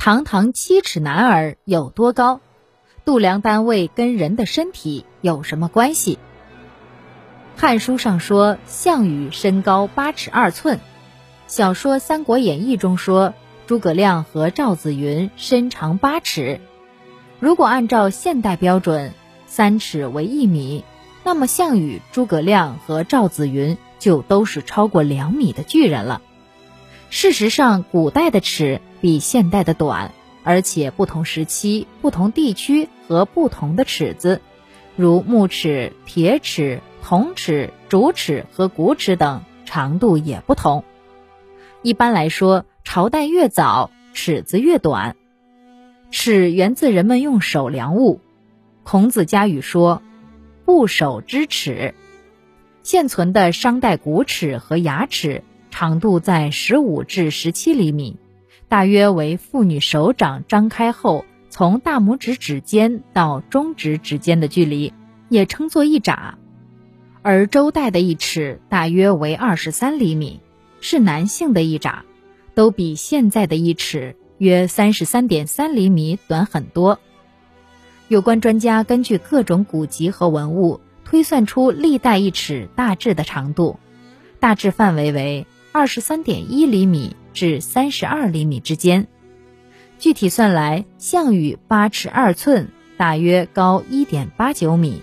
堂堂七尺男儿有多高？度量单位跟人的身体有什么关系？《汉书》上说项羽身高八尺二寸，小说《三国演义》中说诸葛亮和赵子云身长八尺。如果按照现代标准，三尺为一米，那么项羽、诸葛亮和赵子云就都是超过两米的巨人了。事实上，古代的尺比现代的短，而且不同时期、不同地区和不同的尺子，如木尺、铁尺、铜尺、竹尺和骨尺等，长度也不同。一般来说，朝代越早，尺子越短。尺源自人们用手量物，孔子家语说：“不手之尺。”现存的商代骨尺和牙尺。长度在十五至十七厘米，大约为妇女手掌张开后从大拇指指尖到中指指尖的距离，也称作一拃。而周代的一尺大约为二十三厘米，是男性的一拃，都比现在的一尺约三十三点三厘米短很多。有关专家根据各种古籍和文物推算出历代一尺大致的长度，大致范围为。二十三点一厘米至三十二厘米之间，具体算来，项羽八尺二寸，大约高一点八九米，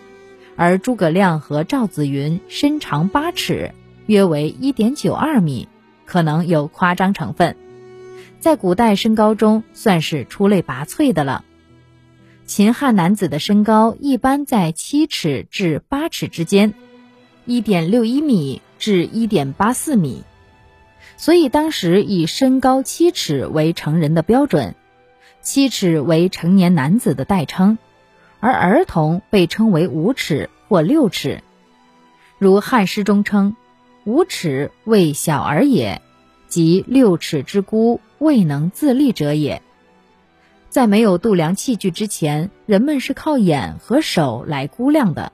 而诸葛亮和赵子云身长八尺，约为一点九二米，可能有夸张成分，在古代身高中算是出类拔萃的了。秦汉男子的身高一般在七尺至八尺之间，一点六一米至一点八四米。所以当时以身高七尺为成人的标准，七尺为成年男子的代称，而儿童被称为五尺或六尺。如《汉诗》中称：“五尺为小儿也，即六尺之孤，未能自立者也。”在没有度量器具之前，人们是靠眼和手来估量的，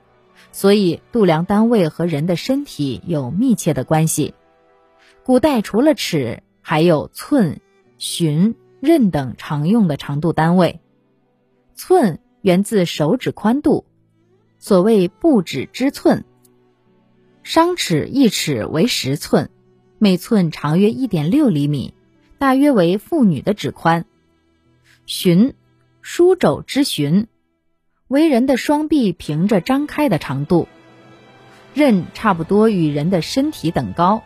所以度量单位和人的身体有密切的关系。古代除了尺，还有寸、寻、刃等常用的长度单位。寸源自手指宽度，所谓不指之寸。商尺一尺为十寸，每寸长约一点六厘米，大约为妇女的指宽。寻，书肘之寻，为人的双臂平着张开的长度。刃差不多与人的身体等高。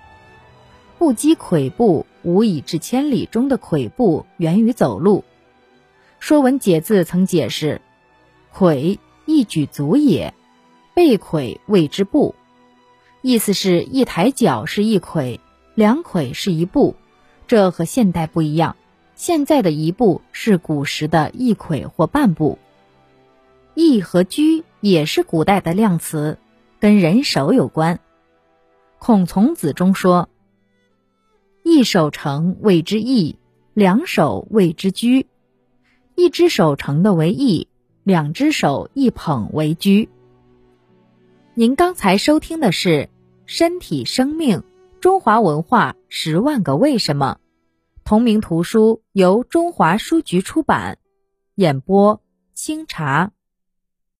不积跬步，无以至千里。中的跬步源于走路。《说文解字》曾解释：“跬，一举足也。背跬谓之步。”意思是一抬脚是一跬，两跬是一步。这和现代不一样，现在的一步是古时的一跬或半步。翼和居也是古代的量词，跟人手有关。《孔从子》中说。一手成谓之义，两手谓之居。一只手成的为义，两只手一捧为居。您刚才收听的是《身体生命：中华文化十万个为什么》，同名图书由中华书局出版，演播清茶。